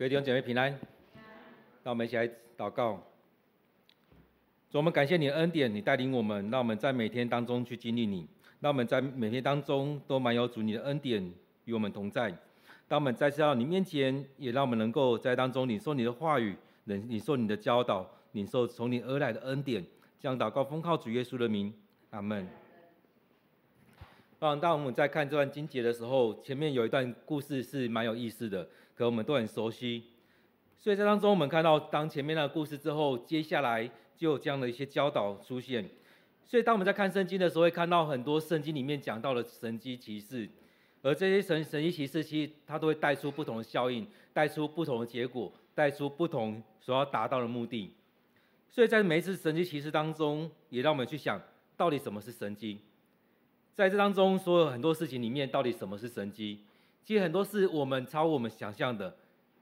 各位弟兄姐妹平安，让我们一起来祷告。主，我们感谢你的恩典，你带领我们，让我们在每天当中去经历你，让我们在每天当中都满有主你的恩典与我们同在。当我们再次到你面前，也让我们能够在当中领受你的话语，领领受你的教导，领受从你而来的恩典。这样祷告，奉靠主耶稣的名，阿门。当当我们在看这段经节的时候，前面有一段故事是蛮有意思的。可我们都很熟悉，所以在当中我们看到，当前面那个故事之后，接下来就有这样的一些教导出现。所以当我们在看圣经的时候，会看到很多圣经里面讲到的神迹奇事，而这些神神迹奇事，其实它都会带出不同的效应，带出不同的结果，带出不同所要达到的目的。所以在每一次神迹奇事当中，也让我们去想到底什么是神迹。在这当中，所有很多事情里面，到底什么是神迹？其实很多是我们超我们想象的，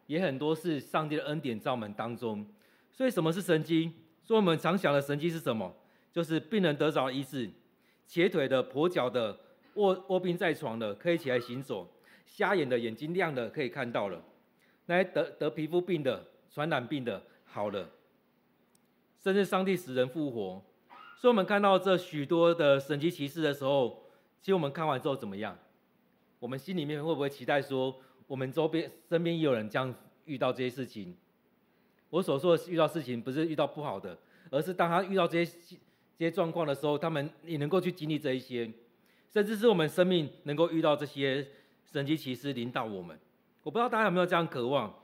也很多是上帝的恩典在我们当中。所以什么是神迹？所以我们常想的神迹是什么？就是病人得着医治，瘸腿的、跛脚的、卧卧病在床的可以起来行走，瞎眼的眼睛亮的可以看到了，那些得得皮肤病的、传染病的好了，甚至上帝使人复活。所以我们看到这许多的神迹奇事的时候，其实我们看完之后怎么样？我们心里面会不会期待说，我们周边身边也有人这样遇到这些事情？我所说的遇到事情，不是遇到不好的，而是当他遇到这些这些状况的时候，他们也能够去经历这一些，甚至是我们生命能够遇到这些神迹奇事领导我们。我不知道大家有没有这样渴望？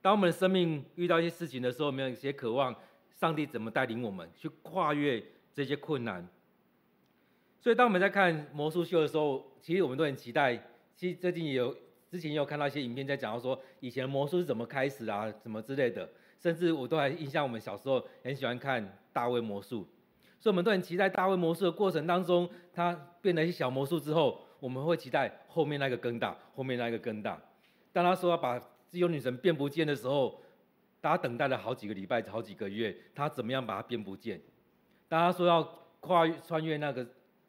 当我们的生命遇到一些事情的时候，有没有一些渴望？上帝怎么带领我们去跨越这些困难？所以，当我们在看魔术秀的时候，其实我们都很期待。其实最近也有，之前也有看到一些影片，在讲到说以前魔术是怎么开始啊，什么之类的。甚至我都还印象，我们小时候很喜欢看大卫魔术，所以我们都很期待大卫魔术的过程当中，他变了一些小魔术之后，我们会期待后面那个更大，后面那个更大。当他说要把自由女神变不见的时候，大家等待了好几个礼拜、好几个月，他怎么样把它变不见？当他说要跨越、穿越那个。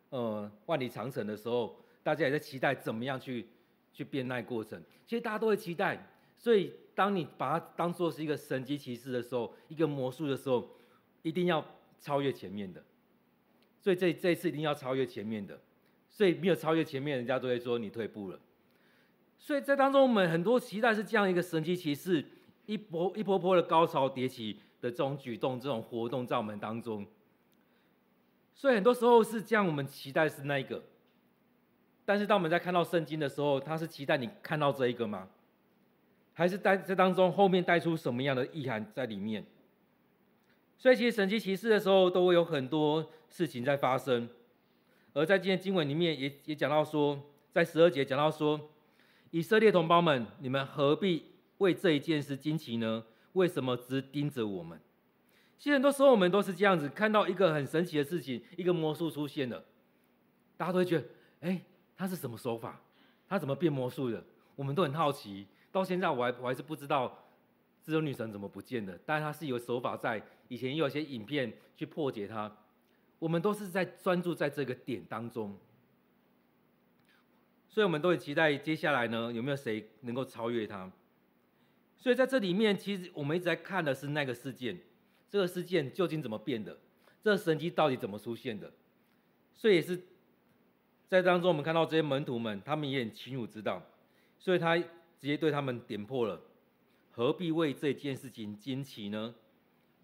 呃，万里长城的时候，大家也在期待怎么样去去变那过程。其实大家都会期待，所以当你把它当做是一个神级骑士的时候，一个魔术的时候，一定要超越前面的。所以这这一次一定要超越前面的，所以没有超越前面，人家都会说你退步了。所以在当中，我们很多期待是这样一个神级骑士，一波一波波的高潮迭起的这种举动、这种活动在我们当中。所以很多时候是这样，我们期待是那一个，但是当我们在看到圣经的时候，他是期待你看到这一个吗？还是在这当中后面带出什么样的意涵在里面？所以其实神迹奇事的时候，都会有很多事情在发生。而在今天经文里面也也讲到说，在十二节讲到说，以色列同胞们，你们何必为这一件事惊奇呢？为什么只盯着我们？其实很多时候我们都是这样子，看到一个很神奇的事情，一个魔术出现了，大家都会觉得，哎，他是什么手法？他怎么变魔术的？我们都很好奇。到现在我还我还是不知道自由女神怎么不见的，但是他是有手法在。以前也有些影片去破解它，我们都是在专注在这个点当中，所以我们都很期待接下来呢，有没有谁能够超越他？所以在这里面，其实我们一直在看的是那个事件。这个事件究竟怎么变的？这个神迹到底怎么出现的？所以也是在当中，我们看到这些门徒们，他们也很清楚知道，所以他直接对他们点破了：何必为这件事情惊奇呢？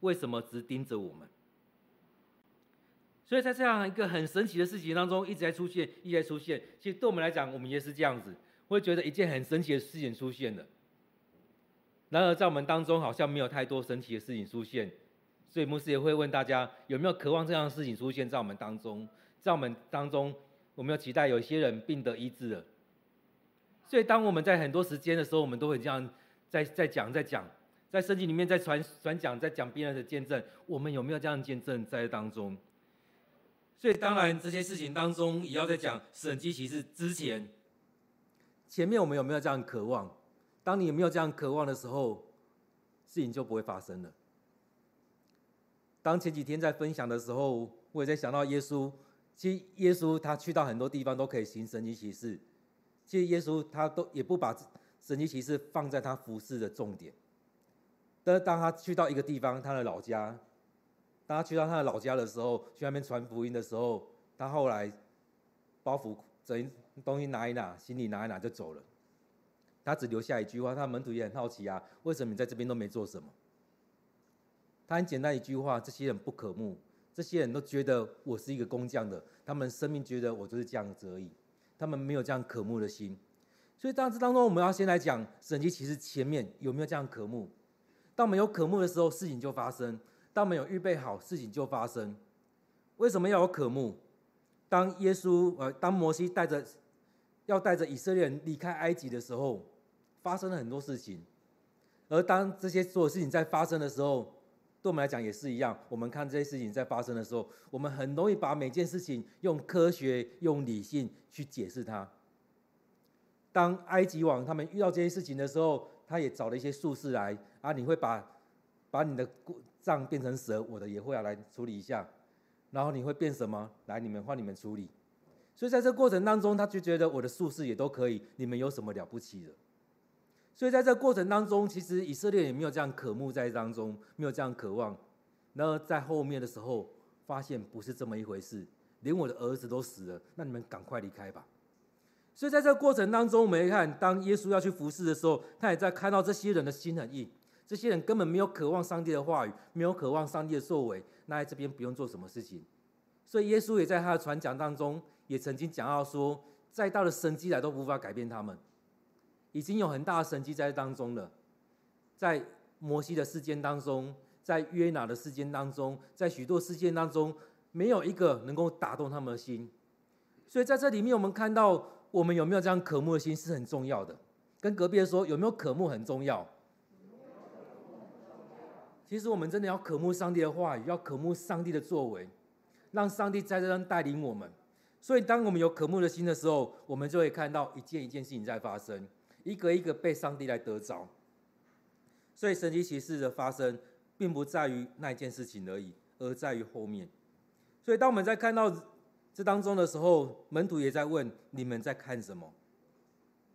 为什么只盯着我们？所以在这样一个很神奇的事情当中，一直在出现，一直在出现。其实对我们来讲，我们也是这样子，会觉得一件很神奇的事情出现了。然而在我们当中，好像没有太多神奇的事情出现。所以牧师也会问大家，有没有渴望这样的事情出现在我们当中？在我们当中，我们有期待有些人病得医治了。所以当我们在很多时间的时候，我们都会这样在在讲在讲，在圣经里面在传传讲，在讲别人的见证。我们有没有这样见证在当中？所以当然这些事情当中，也要在讲神迹奇事之前，前面我们有没有这样渴望？当你有没有这样渴望的时候，事情就不会发生了。当前几天在分享的时候，我也在想到耶稣。其实耶稣他去到很多地方都可以行神迹奇事。其实耶稣他都也不把神迹奇事放在他服侍的重点。但是当他去到一个地方，他的老家，当他去到他的老家的时候，去那边传福音的时候，他后来包袱整东西拿一拿，行李拿一拿就走了。他只留下一句话，他门徒也很好奇啊，为什么你在这边都没做什么？他很简单一句话：这些人不可慕，这些人都觉得我是一个工匠的，他们生命觉得我就是这样子而已，他们没有这样渴慕的心。所以当这当中，我们要先来讲神迹其实前面有没有这样渴慕。当我们有渴慕的时候，事情就发生；当我们有预备好，事情就发生。为什么要有渴慕？当耶稣呃，当摩西带着要带着以色列人离开埃及的时候，发生了很多事情。而当这些所有事情在发生的时候，对我们来讲也是一样。我们看这些事情在发生的时候，我们很容易把每件事情用科学、用理性去解释它。当埃及王他们遇到这些事情的时候，他也找了一些术士来啊，你会把把你的杖变成蛇，我的也会要来处理一下，然后你会变什么？来，你们换你们处理。所以在这个过程当中，他就觉得我的术士也都可以，你们有什么了不起的？所以在这过程当中，其实以色列也没有这样渴慕在当中，没有这样渴望。然后在后面的时候，发现不是这么一回事，连我的儿子都死了，那你们赶快离开吧。所以在这个过程当中，我们看，当耶稣要去服侍的时候，他也在看到这些人的心很硬，这些人根本没有渴望上帝的话语，没有渴望上帝的作为，那在这边不用做什么事情。所以耶稣也在他的传讲当中，也曾经讲到说，再大的神迹来都无法改变他们，已经有很大的神迹在当中了，在摩西的事件当中，在约拿的事件当中，在许多事件当中，没有一个能够打动他们的心。所以在这里面，我们看到。我们有没有这样渴慕的心是很重要的。跟隔壁的说，有没有渴慕很重要。其实我们真的要渴慕上帝的话语，要渴慕上帝的作为，让上帝在这边带领我们。所以，当我们有渴慕的心的时候，我们就会看到一件一件事情在发生，一个一个被上帝来得着。所以，神奇奇事的发生，并不在于那一件事情而已，而在于后面。所以，当我们在看到。这当中的时候，门徒也在问：你们在看什么？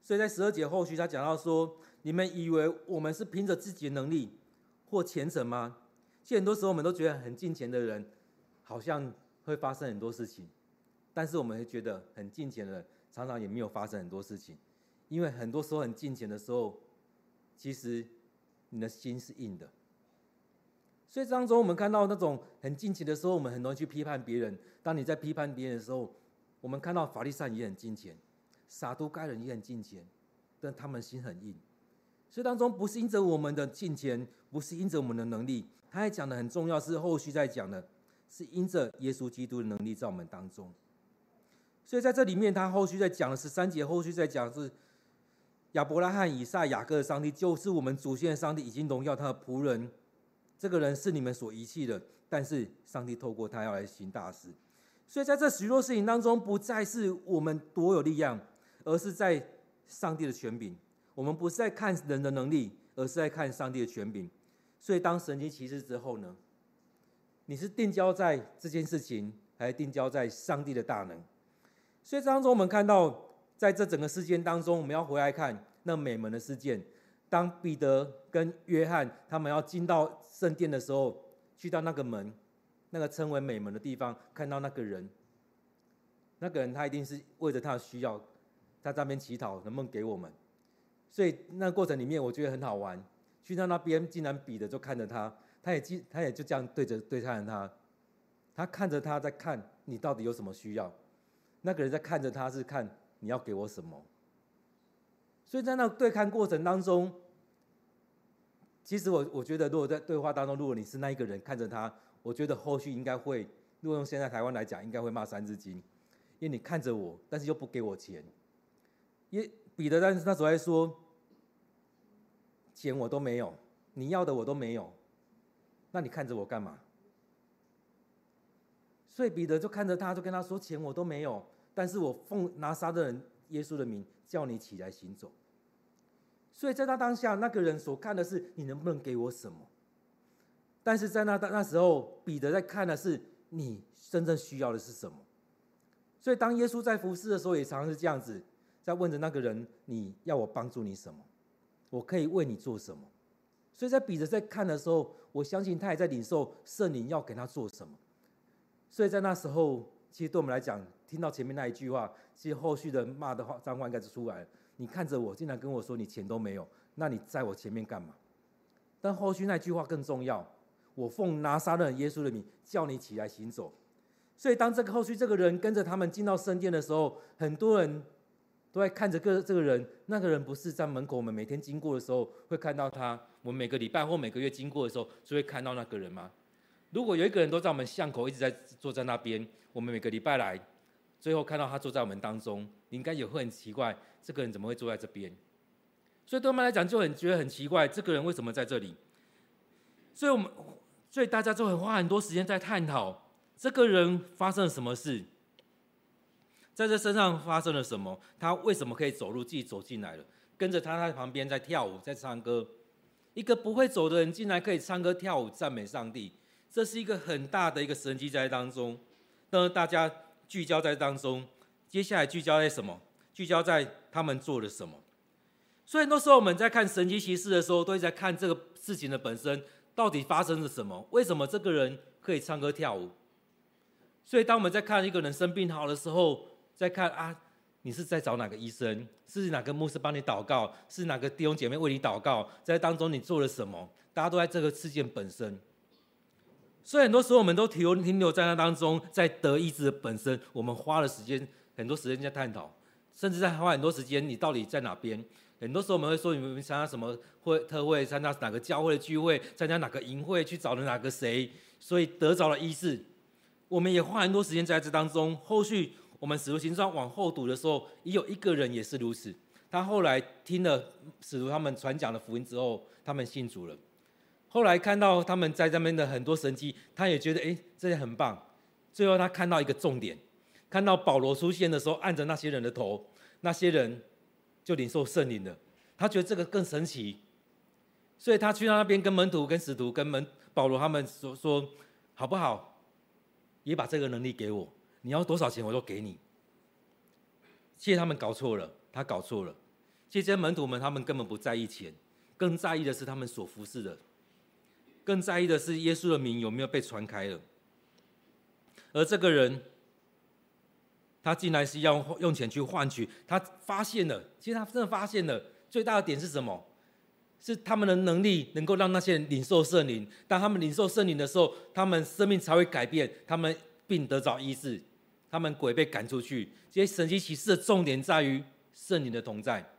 所以在十二节后续，他讲到说：你们以为我们是凭着自己的能力或虔诚吗？其实很多时候，我们都觉得很敬虔的人，好像会发生很多事情。但是我们会觉得很敬虔的人，常常也没有发生很多事情，因为很多时候很敬虔的时候，其实你的心是硬的。所以当中，我们看到那种很敬虔的时候，我们很容易去批判别人。当你在批判别人的时候，我们看到法利赛也很敬虔，撒都该人也很敬虔，但他们心很硬。所以当中不是因着我们的敬虔，不是因着我们的能力，他还讲的很重要，是后续在讲的，是因着耶稣基督的能力在我们当中。所以在这里面，他后续在讲的十三节，后续在讲是亚伯拉罕、以撒、雅各的上帝，就是我们祖先的上帝，已经荣耀他的仆人。这个人是你们所遗弃的，但是上帝透过他要来行大事，所以在这许多事情当中，不再是我们多有力量，而是在上帝的权柄。我们不是在看人的能力，而是在看上帝的权柄。所以当神迹奇事之后呢，你是定交在这件事情，还是定交在上帝的大能？所以当中我们看到，在这整个事件当中，我们要回来看那美门的事件。当彼得跟约翰他们要进到圣殿的时候，去到那个门，那个称为美门的地方，看到那个人，那个人他一定是为着他的需要，在那边祈祷，能不能给我们？所以那过程里面，我觉得很好玩。去到那边，竟然彼得就看着他，他也记，他也就这样对着对看着他，他看着他在看你到底有什么需要，那个人在看着他是看你要给我什么。所以在那对看过程当中，其实我我觉得，如果在对话当中，如果你是那一个人看着他，我觉得后续应该会，如果用现在台湾来讲，应该会骂三字经，因为你看着我，但是又不给我钱。因为彼得但是那时候还说，钱我都没有，你要的我都没有，那你看着我干嘛？所以彼得就看着他，就跟他说，钱我都没有，但是我奉拿撒勒人耶稣的名。叫你起来行走，所以在他当下，那个人所看的是你能不能给我什么，但是在那那时候，彼得在看的是你真正需要的是什么。所以当耶稣在服侍的时候，也常常是这样子，在问着那个人：你要我帮助你什么？我可以为你做什么？所以在彼得在看的时候，我相信他也在领受圣灵要给他做什么。所以在那时候，其实对我们来讲，听到前面那一句话，其实后续的骂的话脏话应该就出来了。你看着我，竟然跟我说你钱都没有，那你在我前面干嘛？但后续那句话更重要，我奉拿撒勒耶稣的名叫你起来行走。所以当这个后续这个人跟着他们进到圣殿的时候，很多人都在看着个这个人。那个人不是在门口，我们每天经过的时候会看到他。我们每个礼拜或每个月经过的时候，就会看到那个人吗？如果有一个人都在我们巷口一直在坐在那边，我们每个礼拜来，最后看到他坐在我们当中，你应该也会很奇怪，这个人怎么会坐在这边？所以对我们来讲就很觉得很奇怪，这个人为什么在这里？所以我们所以大家就会花很多时间在探讨。这个人发生了什么事？在这身上发生了什么？他为什么可以走路，自己走进来了？跟着他在旁边在跳舞，在唱歌。一个不会走的人，竟然可以唱歌跳舞赞美上帝，这是一个很大的一个神迹在当中。那大家聚焦在当中，接下来聚焦在什么？聚焦在他们做了什么？所以很多时候我们在看神奇奇事的时候，都会在看这个事情的本身到底发生了什么？为什么这个人可以唱歌跳舞？所以，当我们在看一个人生病好的时候，在看啊，你是在找哪个医生？是哪个牧师帮你祷告？是哪个弟兄姐妹为你祷告？在当中你做了什么？大家都在这个事件本身。所以很多时候，我们都停留停留在那当中，在得医治的本身，我们花了时间很多时间在探讨，甚至在花很多时间，你到底在哪边？很多时候我们会说，你们参加什么会特会？参加哪个教会的聚会？参加哪个营会？去找了哪个谁？所以得着了医治。我们也花很多时间在这当中。后续我们使徒行传往后读的时候，也有一个人也是如此。他后来听了使徒他们传讲的福音之后，他们信主了。后来看到他们在这边的很多神迹，他也觉得哎，这些很棒。最后他看到一个重点，看到保罗出现的时候，按着那些人的头，那些人就领受圣灵了。他觉得这个更神奇，所以他去到那边跟门徒、跟使徒、跟门保罗他们说说，好不好？也把这个能力给我，你要多少钱我都给你。其实他们搞错了，他搞错了。其实这些门徒们他们根本不在意钱，更在意的是他们所服侍的，更在意的是耶稣的名有没有被传开了。而这个人，他竟然是要用钱去换取，他发现了，其实他真的发现了，最大的点是什么？是他们的能力能够让那些人领受圣灵，当他们领受圣灵的时候，他们生命才会改变，他们病得着医治，他们鬼被赶出去。这些神奇奇事的重点在于圣灵的同在。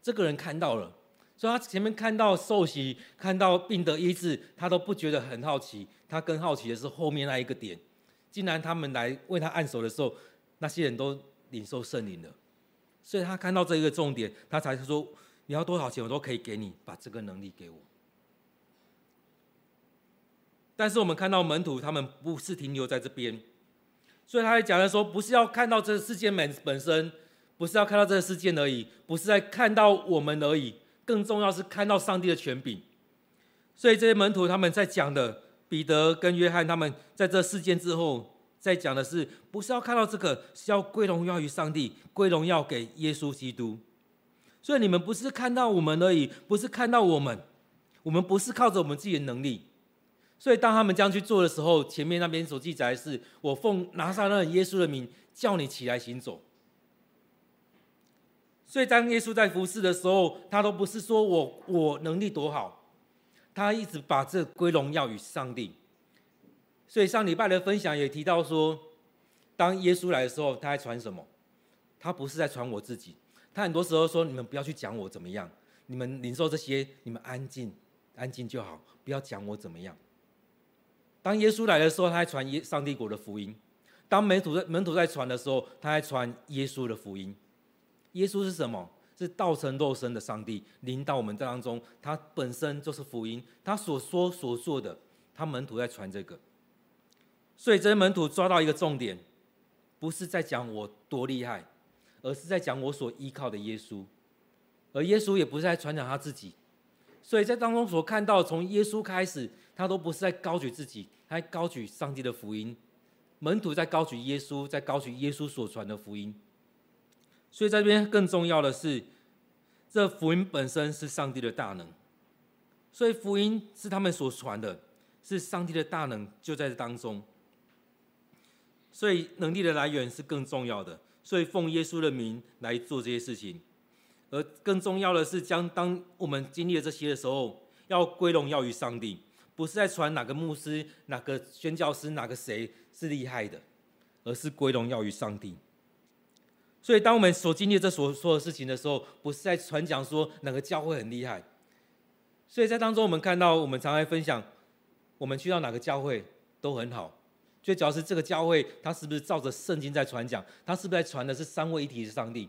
这个人看到了，所以他前面看到受洗，看到病得医治，他都不觉得很好奇。他更好奇的是后面那一个点，既然他们来为他按手的时候，那些人都领受圣灵了，所以他看到这一个重点，他才说。你要多少钱，我都可以给你，把这个能力给我。但是我们看到门徒，他们不是停留在这边，所以他还讲的说，不是要看到这个事件本本身，不是要看到这个事件而已，不是在看到我们而已，更重要是看到上帝的权柄。所以这些门徒他们在讲的，彼得跟约翰他们在这事件之后，在讲的是，不是要看到这个，是要归荣耀于上帝，归荣耀给耶稣基督。所以你们不是看到我们而已，不是看到我们，我们不是靠着我们自己的能力。所以当他们这样去做的时候，前面那边所记载的是：我奉拿撒勒耶稣的名叫你起来行走。所以当耶稣在服侍的时候，他都不是说我我能力多好，他一直把这归荣耀于上帝。所以上礼拜的分享也提到说，当耶稣来的时候，他在传什么？他不是在传我自己。他很多时候说：“你们不要去讲我怎么样，你们领受这些，你们安静，安静就好，不要讲我怎么样。”当耶稣来的时候，他还传耶上帝国的福音；当门徒在门徒在传的时候，他还传耶稣的福音。耶稣是什么？是道成肉身的上帝临到我们当中，他本身就是福音。他所说所做的，他门徒在传这个。所以这些门徒抓到一个重点，不是在讲我多厉害。而是在讲我所依靠的耶稣，而耶稣也不是在传讲他自己，所以在当中所看到，从耶稣开始，他都不是在高举自己，他在高举上帝的福音；门徒在高举耶稣，在高举耶稣所传的福音。所以在这边更重要的是，这福音本身是上帝的大能，所以福音是他们所传的，是上帝的大能就在这当中。所以能力的来源是更重要的，所以奉耶稣的名来做这些事情，而更重要的是将当我们经历了这些的时候，要归荣耀于上帝，不是在传哪个牧师、哪个宣教师、哪个谁是厉害的，而是归荣耀于上帝。所以当我们所经历这所说的事情的时候，不是在传讲说哪个教会很厉害。所以在当中我们看到，我们常来分享，我们去到哪个教会都很好。最主要是这个教会，它是不是照着圣经在传讲？它是不是在传的是三位一体的上帝？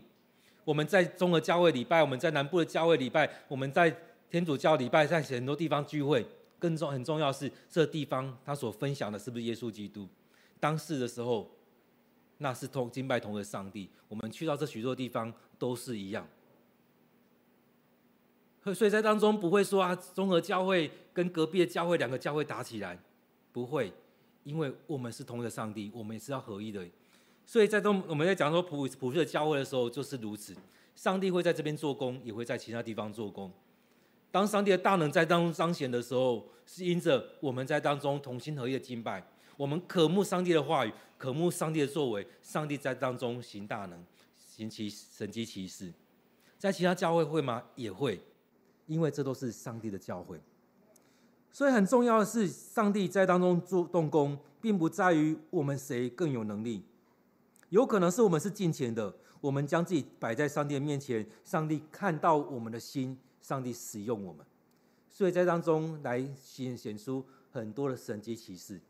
我们在中和教会礼拜，我们在南部的教会礼拜，我们在天主教礼拜，在很多地方聚会。更重很重要是，这地方他所分享的是不是耶稣基督？当时的时候，那是同敬拜同的上帝。我们去到这许多地方都是一样。所以在当中不会说啊，综合教会跟隔壁的教会两个教会打起来，不会。因为我们是同一个上帝，我们也是要合一的，所以在中我们在讲说普普世的教会的时候，就是如此。上帝会在这边做工，也会在其他地方做工。当上帝的大能在当中彰显的时候，是因着我们在当中同心合一的敬拜，我们渴慕上帝的话语，渴慕上帝的作为，上帝在当中行大能，行其神迹奇事。在其他教会会吗？也会，因为这都是上帝的教会。所以很重要的是，上帝在当中做动工，并不在于我们谁更有能力，有可能是我们是敬前的，我们将自己摆在上帝的面前，上帝看到我们的心，上帝使用我们，所以在当中来显显出很多的神迹奇事，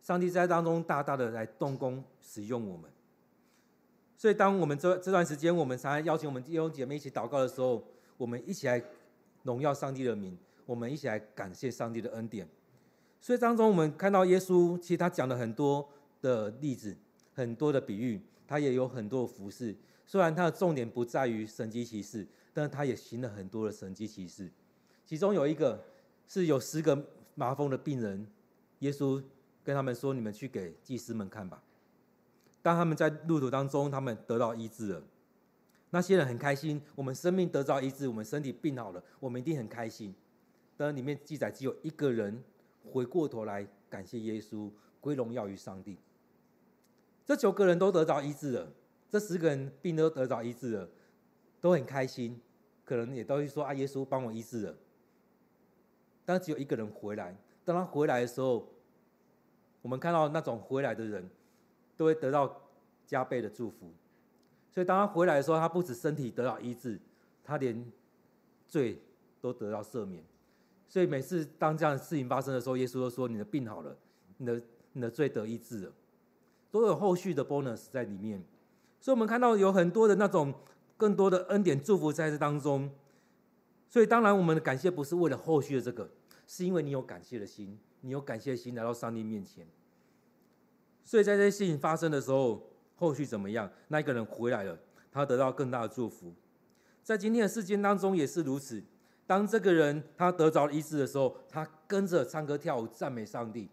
上帝在当中大大的来动工使用我们。所以当我们这这段时间，我们常常邀请我们弟兄姐妹一起祷告的时候，我们一起来荣耀上帝的名。我们一起来感谢上帝的恩典。所以当中我们看到耶稣，其实他讲了很多的例子，很多的比喻，他也有很多服事。虽然他的重点不在于神迹奇事，但是他也行了很多的神迹奇事。其中有一个是有十个麻风的病人，耶稣跟他们说：“你们去给祭司们看吧。”当他们在路途当中，他们得到医治了。那些人很开心，我们生命得到医治，我们身体病好了，我们一定很开心。但里面记载只有一个人回过头来感谢耶稣，归荣耀于上帝。这九个人都得到医治了，这十个人病都得到医治了，都很开心，可能也都会说啊，耶稣帮我医治了。但只有一个人回来，当他回来的时候，我们看到那种回来的人，都会得到加倍的祝福。所以当他回来的时候，他不止身体得到医治，他连罪都得到赦免。所以每次当这样的事情发生的时候，耶稣都说：“你的病好了，你的你的罪得医治了，都有后续的 bonus 在里面。”所以，我们看到有很多的那种更多的恩典祝福在这当中。所以，当然我们的感谢不是为了后续的这个，是因为你有感谢的心，你有感谢的心来到上帝面前。所以在这些事情发生的时候，后续怎么样？那一个人回来了，他得到更大的祝福。在今天的事件当中也是如此。当这个人他得着医治的时候，他跟着唱歌跳舞赞美上帝。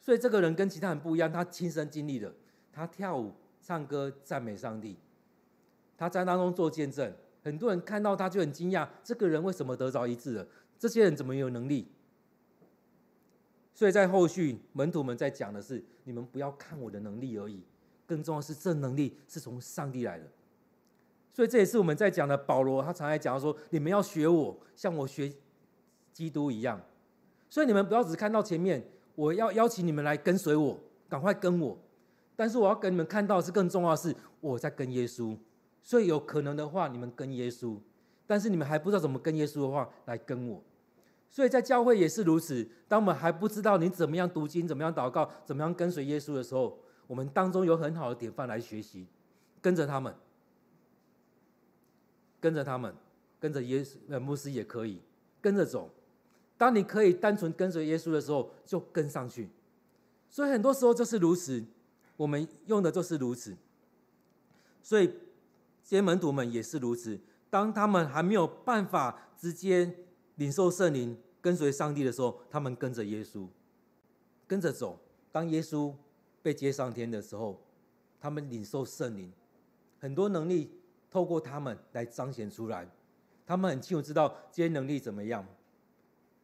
所以这个人跟其他人不一样，他亲身经历的，他跳舞唱歌赞美上帝，他在当中做见证。很多人看到他就很惊讶，这个人为什么得着医治了？这些人怎么有能力？所以在后续门徒们在讲的是：你们不要看我的能力而已，更重要是这能力是从上帝来的。所以这也是我们在讲的。保罗他常来讲说：“你们要学我，像我学基督一样。”所以你们不要只看到前面，我要邀请你们来跟随我，赶快跟我。但是我要给你们看到是更重要的是，我在跟耶稣。所以有可能的话，你们跟耶稣；但是你们还不知道怎么跟耶稣的话，来跟我。所以在教会也是如此。当我们还不知道你怎么样读经、怎么样祷告、怎么样跟随耶稣的时候，我们当中有很好的典范来学习，跟着他们。跟着他们，跟着耶稣呃牧师也可以跟着走。当你可以单纯跟随耶稣的时候，就跟上去。所以很多时候就是如此，我们用的就是如此。所以这些门徒们也是如此。当他们还没有办法直接领受圣灵、跟随上帝的时候，他们跟着耶稣，跟着走。当耶稣被接上天的时候，他们领受圣灵，很多能力。透过他们来彰显出来。他们很清楚知道这些能力怎么样，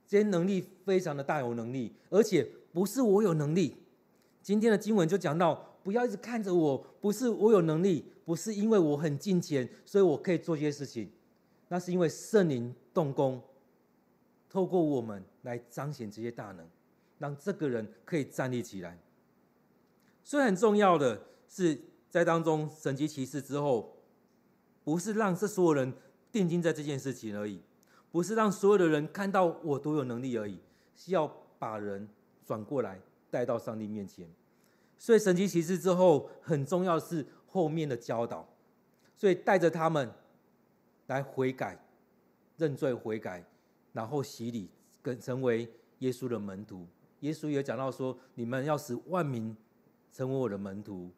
这些能力非常的大有能力，而且不是我有能力。今天的经文就讲到，不要一直看着我，不是我有能力，不是因为我很敬虔，所以我可以做这些事情，那是因为圣灵动工，透过我们来彰显这些大能，让这个人可以站立起来。所以很重要的是，在当中神迹奇事之后，不是让这所有人定睛在这件事情而已，不是让所有的人看到我多有能力而已，是要把人转过来带到上帝面前。所以神迹奇事之后，很重要的是后面的教导，所以带着他们来悔改、认罪悔改，然后洗礼，跟成为耶稣的门徒。耶稣也讲到说：“你们要使万民成为我的门徒，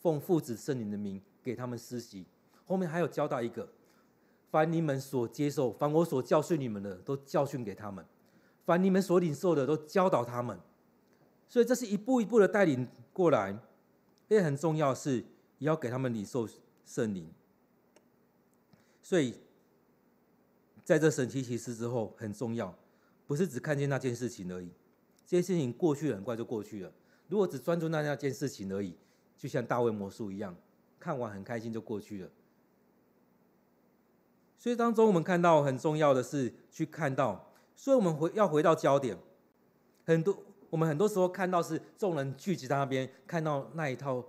奉父子圣灵的名给他们施洗。”后面还有教导一个。凡你们所接受，凡我所教训你们的，都教训给他们；凡你们所领受的，都教导他们。所以这是一步一步的带领过来，也很重要是，也要给他们领受圣灵。所以，在这神奇奇事之后，很重要，不是只看见那件事情而已。这件事情过去，很快就过去了。如果只专注那那件事情而已，就像大卫魔术一样，看完很开心就过去了。所以当中我们看到很重要的是去看到，所以我们回要回到焦点。很多我们很多时候看到是众人聚集在那边，看到那一套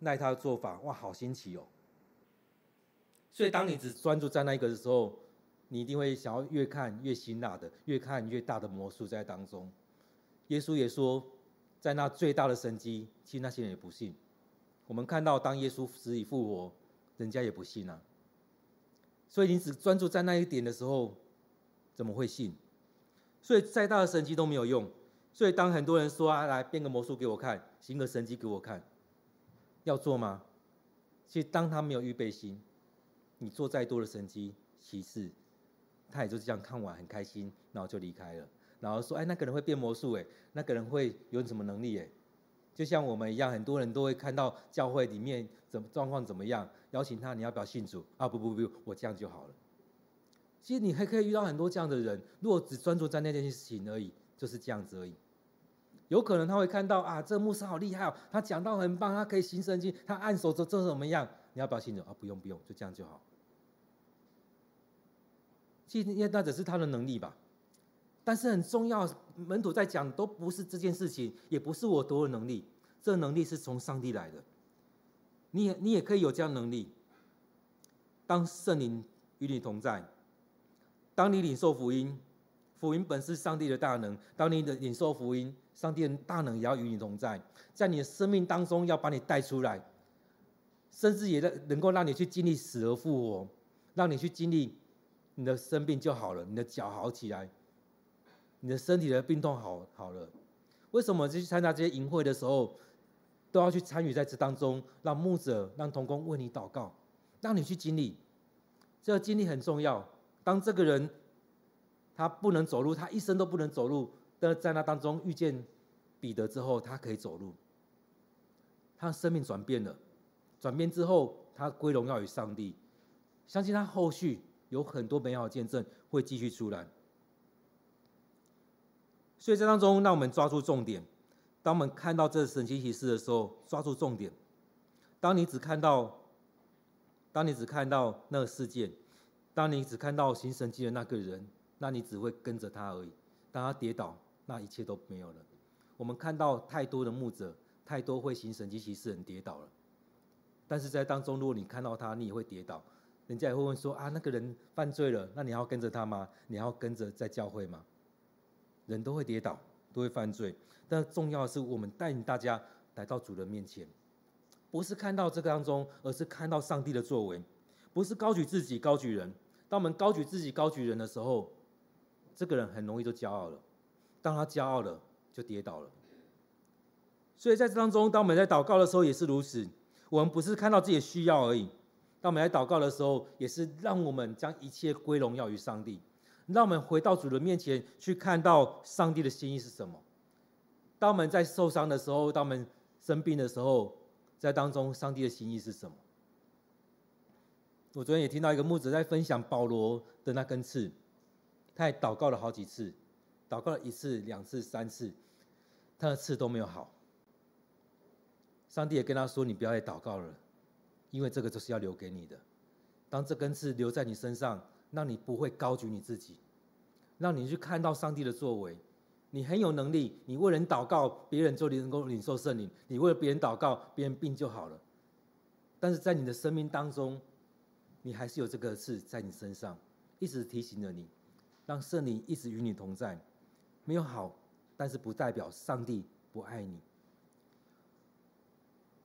那一套做法，哇，好新奇哦。所以当你只专注在那一个的时候，你一定会想要越看越辛辣的，越看越大的魔术在当中。耶稣也说，在那最大的神迹，其实那些人也不信。我们看到当耶稣死里复活，人家也不信啊。所以你只专注在那一点的时候，怎么会信？所以再大的神迹都没有用。所以当很多人说啊，来变个魔术给我看，行个神迹给我看，要做吗？其实当他没有预备心，你做再多的神迹其实，他也就这样看完很开心，然后就离开了。然后说，哎，那个人会变魔术，哎，那个人会有什么能力，哎？就像我们一样，很多人都会看到教会里面怎么状况怎么样，邀请他，你要不要信主？啊，不不不，我这样就好了。其实你还可以遇到很多这样的人，如果只专注在那件事情而已，就是这样子而已。有可能他会看到啊，这个牧师好厉害哦，他讲到很棒，他可以行神迹，他按手这这怎么样？你要不要信主？啊，不用不用，就这样就好。其实那只是他的能力吧。但是很重要，门徒在讲都不是这件事情，也不是我多有能力，这能力是从上帝来的。你也你也可以有这样能力。当圣灵与你同在，当你领受福音，福音本是上帝的大能。当你的领受福音，上帝的大能也要与你同在，在你的生命当中要把你带出来，甚至也在能够让你去经历死而复活，让你去经历你的生病就好了，你的脚好起来。你的身体的病痛好好了，为什么去参加这些营会的时候，都要去参与在这当中，让牧者、让童工为你祷告，让你去经历，这个经历很重要。当这个人他不能走路，他一生都不能走路，但在那当中遇见彼得之后，他可以走路，他的生命转变了，转变之后他归荣耀于上帝，相信他后续有很多美好的见证会继续出来。所以这当中，让我们抓住重点。当我们看到这神迹奇事的时候，抓住重点。当你只看到，当你只看到那个事件，当你只看到行神迹的那个人，那你只会跟着他而已。当他跌倒，那一切都没有了。我们看到太多的牧者，太多会行神迹奇事人跌倒了。但是在当中，如果你看到他，你也会跌倒。人家也会问说：啊，那个人犯罪了，那你要跟着他吗？你要跟着在教会吗？人都会跌倒，都会犯罪，但重要的是，我们带领大家来到主的面前，不是看到这个当中，而是看到上帝的作为，不是高举自己、高举人。当我们高举自己、高举人的时候，这个人很容易就骄傲了。当他骄傲了，就跌倒了。所以在这当中，当我们在祷告的时候也是如此。我们不是看到自己的需要而已，当我们来祷告的时候，也是让我们将一切归荣耀于上帝。让我们回到主的面前去看到上帝的心意是什么。当我们在受伤的时候，当我们生病的时候，在当中，上帝的心意是什么？我昨天也听到一个牧者在分享保罗的那根刺，他也祷告了好几次，祷告了一次、两次、三次，他的刺都没有好。上帝也跟他说：“你不要再祷告了，因为这个就是要留给你的。当这根刺留在你身上，让你不会高举你自己，让你去看到上帝的作为。你很有能力，你为人祷告，别人就能够领受圣灵；你为了别人祷告，别人病就好了。但是在你的生命当中，你还是有这个刺在你身上，一直提醒着你，让圣灵一直与你同在。没有好，但是不代表上帝不爱你。”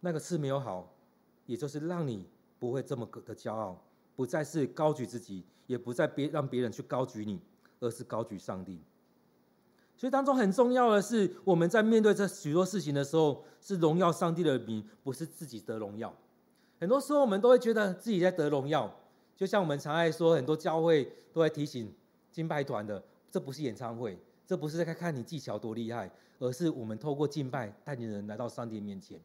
那个刺没有好，也就是让你不会这么的骄傲，不再是高举自己，也不再别让别人去高举你，而是高举上帝。所以当中很重要的是，我们在面对这许多事情的时候，是荣耀上帝的名，不是自己得荣耀。很多时候我们都会觉得自己在得荣耀，就像我们常爱说，很多教会都在提醒敬拜团的，这不是演唱会，这不是在看你技巧多厉害，而是我们透过敬拜带领人来到上帝面前。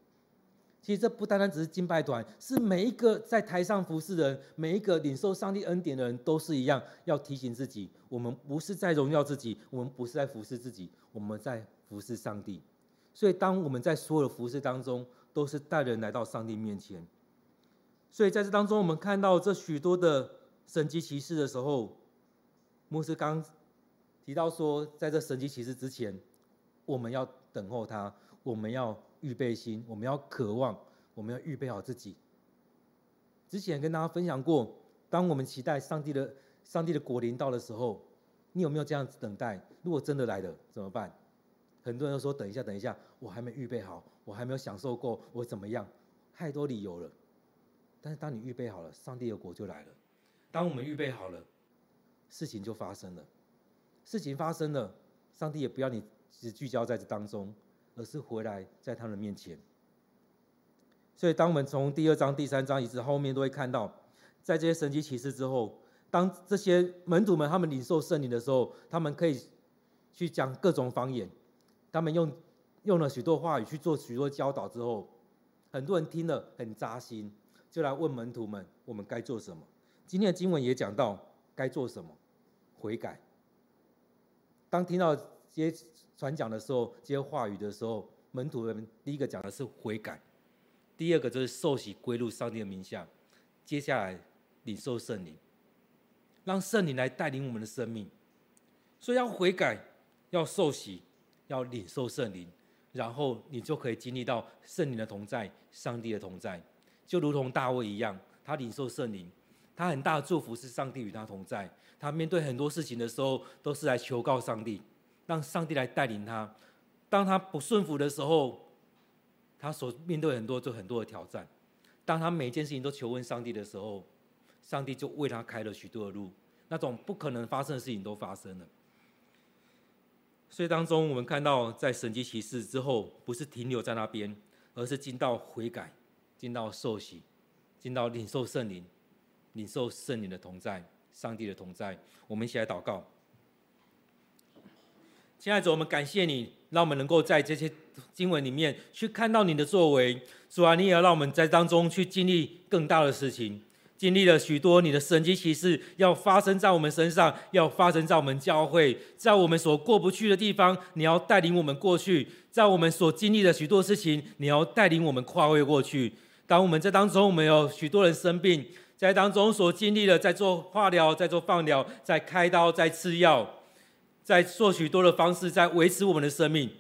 其实这不单单只是敬拜团，是每一个在台上服侍的人，每一个领受上帝恩典的人都是一样，要提醒自己：我们不是在荣耀自己，我们不是在服侍自己，我们在服侍上帝。所以，当我们在所有的服侍当中，都是带人来到上帝面前。所以，在这当中，我们看到这许多的神迹奇事的时候，牧师刚提到说，在这神迹奇事之前，我们要等候他，我们要。预备心，我们要渴望，我们要预备好自己。之前跟大家分享过，当我们期待上帝的上帝的国临到的时候，你有没有这样子等待？如果真的来了，怎么办？很多人都说等一下，等一下，我还没预备好，我还没有享受过，我怎么样？太多理由了。但是当你预备好了，上帝的国就来了。当我们预备好了，事情就发生了。事情发生了，上帝也不要你只聚焦在这当中。而是回来在他们面前，所以当我们从第二章、第三章一直后面都会看到，在这些神迹奇事之后，当这些门徒们他们领受圣灵的时候，他们可以去讲各种方言，他们用用了许多话语去做许多教导之后，很多人听了很扎心，就来问门徒们：我们该做什么？今天的经文也讲到该做什么，悔改。当听到这些。传讲的时候，接话语的时候，门徒们第一个讲的是悔改，第二个就是受洗归入上帝的名下，接下来领受圣灵，让圣灵来带领我们的生命。所以要悔改，要受洗，要领受圣灵，然后你就可以经历到圣灵的同在，上帝的同在，就如同大卫一样，他领受圣灵，他很大的祝福是上帝与他同在，他面对很多事情的时候，都是来求告上帝。让上帝来带领他，当他不顺服的时候，他所面对很多就很多的挑战。当他每件事情都求问上帝的时候，上帝就为他开了许多的路，那种不可能发生的事情都发生了。所以当中我们看到，在神迹奇事之后，不是停留在那边，而是进到悔改，进到受洗，进到领受圣灵，领受圣灵的同在，上帝的同在。我们一起来祷告。亲爱的主，我们感谢你，让我们能够在这些经文里面去看到你的作为。主啊，你也要让我们在当中去经历更大的事情，经历了许多你的神迹奇事要发生在我们身上，要发生在我们教会，在我们所过不去的地方，你要带领我们过去；在我们所经历的许多事情，你要带领我们跨越过去。当我们在当中，我们有许多人生病，在当中所经历的，在做化疗，在做放疗，在开刀，在吃药。在做许多的方式，在维持我们的生命。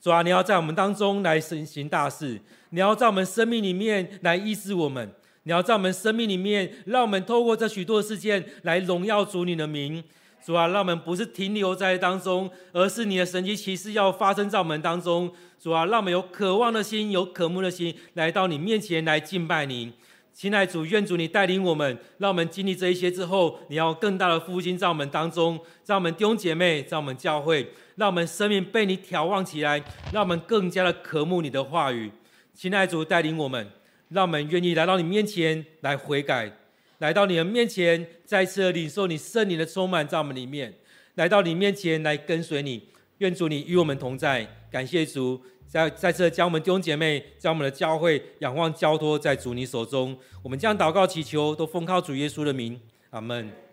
主啊，你要在我们当中来行行大事，你要在我们生命里面来医治我们，你要在我们生命里面，让我们透过这许多的事件来荣耀主你的名。主啊，让我们不是停留在当中，而是你的神迹奇事要发生在我们当中。主啊，让我们有渴望的心，有渴慕的心，来到你面前来敬拜你。亲爱的主，愿主你带领我们，让我们经历这一些之后，你要更大的复兴在我们当中，在我们弟兄姐妹，在我们教会，让我们生命被你眺望起来，让我们更加的渴慕你的话语。亲爱的主，带领我们，让我们愿意来到你面前来悔改，来到你的面前，再次领受你圣灵的充满在我们里面，来到你面前来跟随你。愿主你与我们同在，感谢主，在在这将我们弟兄姐妹、将我们的教会仰望交托在主你手中。我们将祷告祈求，都奉靠主耶稣的名，阿门。